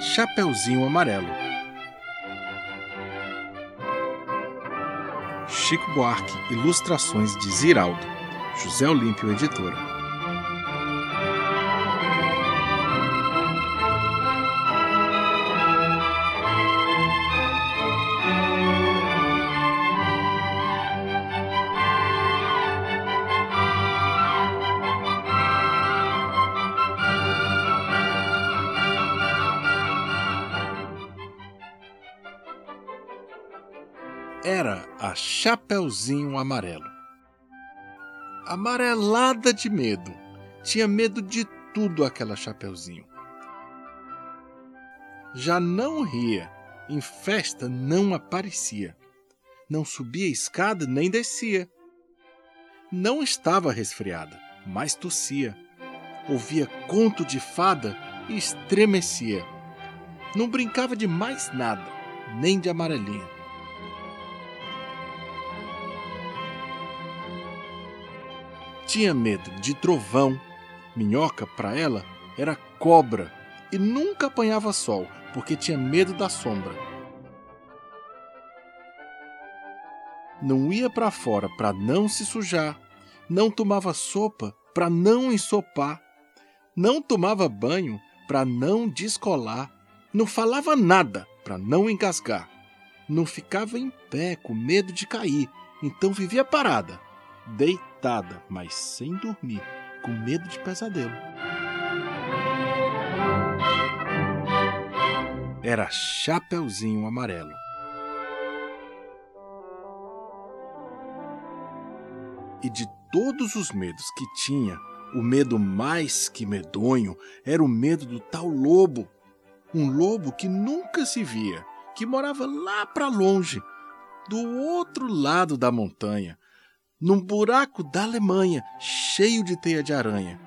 Chapeuzinho Amarelo. Chico Buarque, ilustrações de Ziraldo. José Olímpio, editora. Era a Chapeuzinho Amarelo. Amarelada de medo, tinha medo de tudo aquela Chapeuzinho. Já não ria, em festa não aparecia, não subia escada nem descia. Não estava resfriada, mas tossia. Ouvia conto de fada e estremecia. Não brincava de mais nada, nem de amarelinha tinha medo de trovão. Minhoca, para ela, era cobra e nunca apanhava sol, porque tinha medo da sombra. Não ia para fora para não se sujar, não tomava sopa para não ensopar, não tomava banho para não descolar, não falava nada para não engasgar, não ficava em pé com medo de cair, então vivia parada, deitada deitada, mas sem dormir, com medo de pesadelo. Era Chapeuzinho Amarelo. E de todos os medos que tinha, o medo mais que medonho era o medo do tal lobo. Um lobo que nunca se via, que morava lá para longe, do outro lado da montanha, num buraco da Alemanha, cheio de teia de aranha,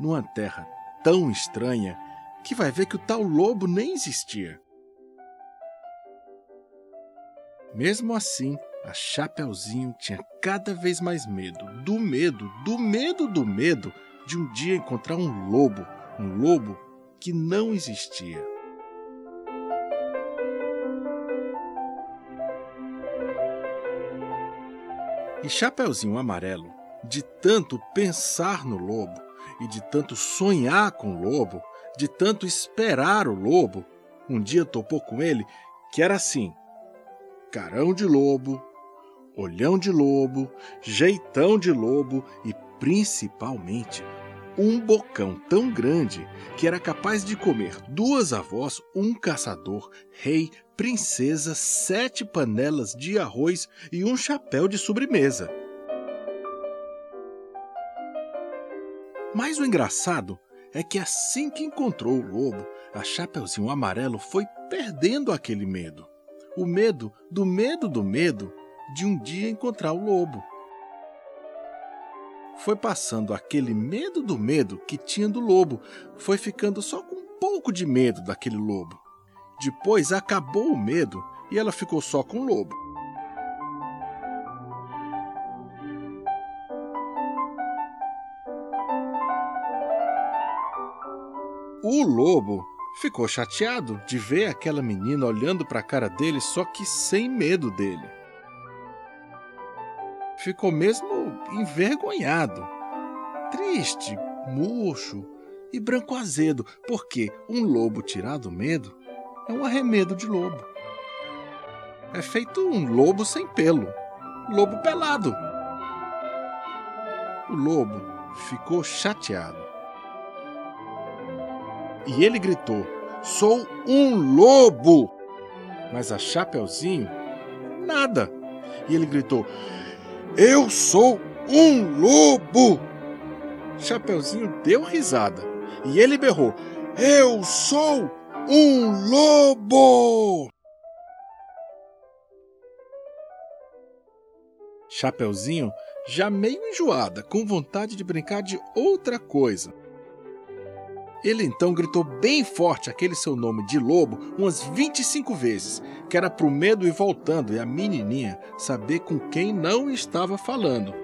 numa terra tão estranha que vai ver que o tal lobo nem existia. Mesmo assim, a Chapeuzinho tinha cada vez mais medo, do medo, do medo, do medo de um dia encontrar um lobo, um lobo que não existia. E Chapeuzinho Amarelo, de tanto pensar no lobo e de tanto sonhar com o lobo, de tanto esperar o lobo, um dia topou com ele que era assim: carão de lobo, olhão de lobo, jeitão de lobo e principalmente um bocão tão grande que era capaz de comer duas avós, um caçador, rei, princesa, sete panelas de arroz e um chapéu de sobremesa. Mas o engraçado é que assim que encontrou o lobo, a Chapeuzinho Amarelo foi perdendo aquele medo. O medo do medo do medo de um dia encontrar o lobo foi passando aquele medo do medo que tinha do lobo, foi ficando só com um pouco de medo daquele lobo. Depois acabou o medo e ela ficou só com o lobo. O lobo ficou chateado de ver aquela menina olhando para a cara dele, só que sem medo dele. Ficou mesmo envergonhado, triste, murcho e branco azedo, porque um lobo tirado do medo é um arremedo de lobo. É feito um lobo sem pelo, lobo pelado. O lobo ficou chateado. E ele gritou: Sou um lobo! Mas a Chapeuzinho, nada. E ele gritou: eu sou um lobo! Chapeuzinho deu risada e ele berrou: Eu sou um lobo! Chapeuzinho, já meio enjoada, com vontade de brincar de outra coisa, ele então gritou bem forte aquele seu nome de lobo umas 25 vezes, que era pro medo ir voltando e a menininha saber com quem não estava falando.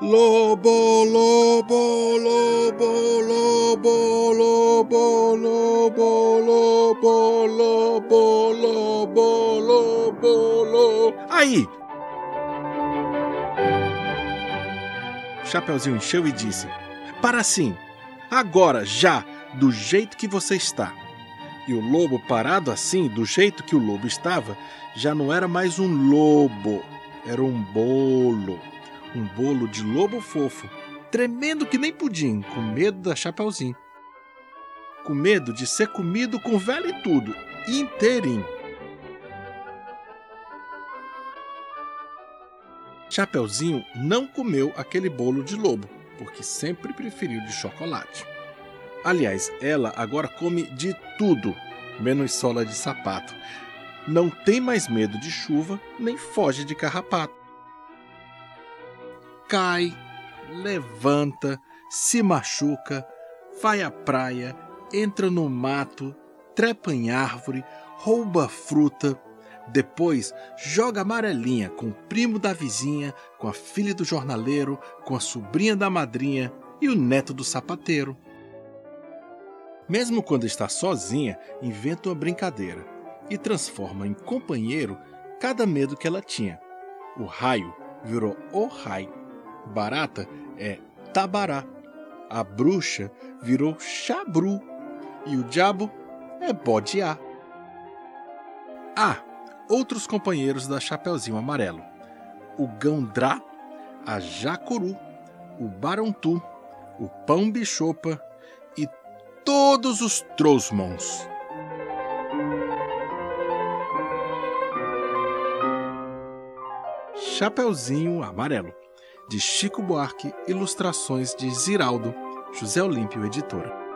Lobo, lobo, lobo, lobo, lobo, lobo, lobo, lobo, lobo. Aí! Chapeuzinho encheu e disse: Para sim, agora, já, do jeito que você está. E o lobo, parado assim, do jeito que o lobo estava, já não era mais um lobo, era um bolo um bolo de lobo fofo, tremendo que nem pudim, com medo da Chapeuzinho. Com medo de ser comido com vela e tudo, inteirinho. Chapeuzinho não comeu aquele bolo de lobo, porque sempre preferiu de chocolate. Aliás, ela agora come de tudo, menos sola de sapato. Não tem mais medo de chuva, nem foge de carrapato cai, levanta, se machuca, vai à praia, entra no mato, trepa em árvore, rouba fruta, depois joga amarelinha com o primo da vizinha, com a filha do jornaleiro, com a sobrinha da madrinha e o neto do sapateiro. Mesmo quando está sozinha, inventa uma brincadeira e transforma em companheiro cada medo que ela tinha. O raio virou o raio barata é tabará. A bruxa virou chabru e o diabo é bodiá. Há ah, outros companheiros da Chapeuzinho Amarelo: o Gandrá, a Jacuru, o Barontu, o Pão Bichopa e todos os Trosmons. Chapeuzinho Amarelo de Chico Buarque, ilustrações de Ziraldo, José Olímpio Editora.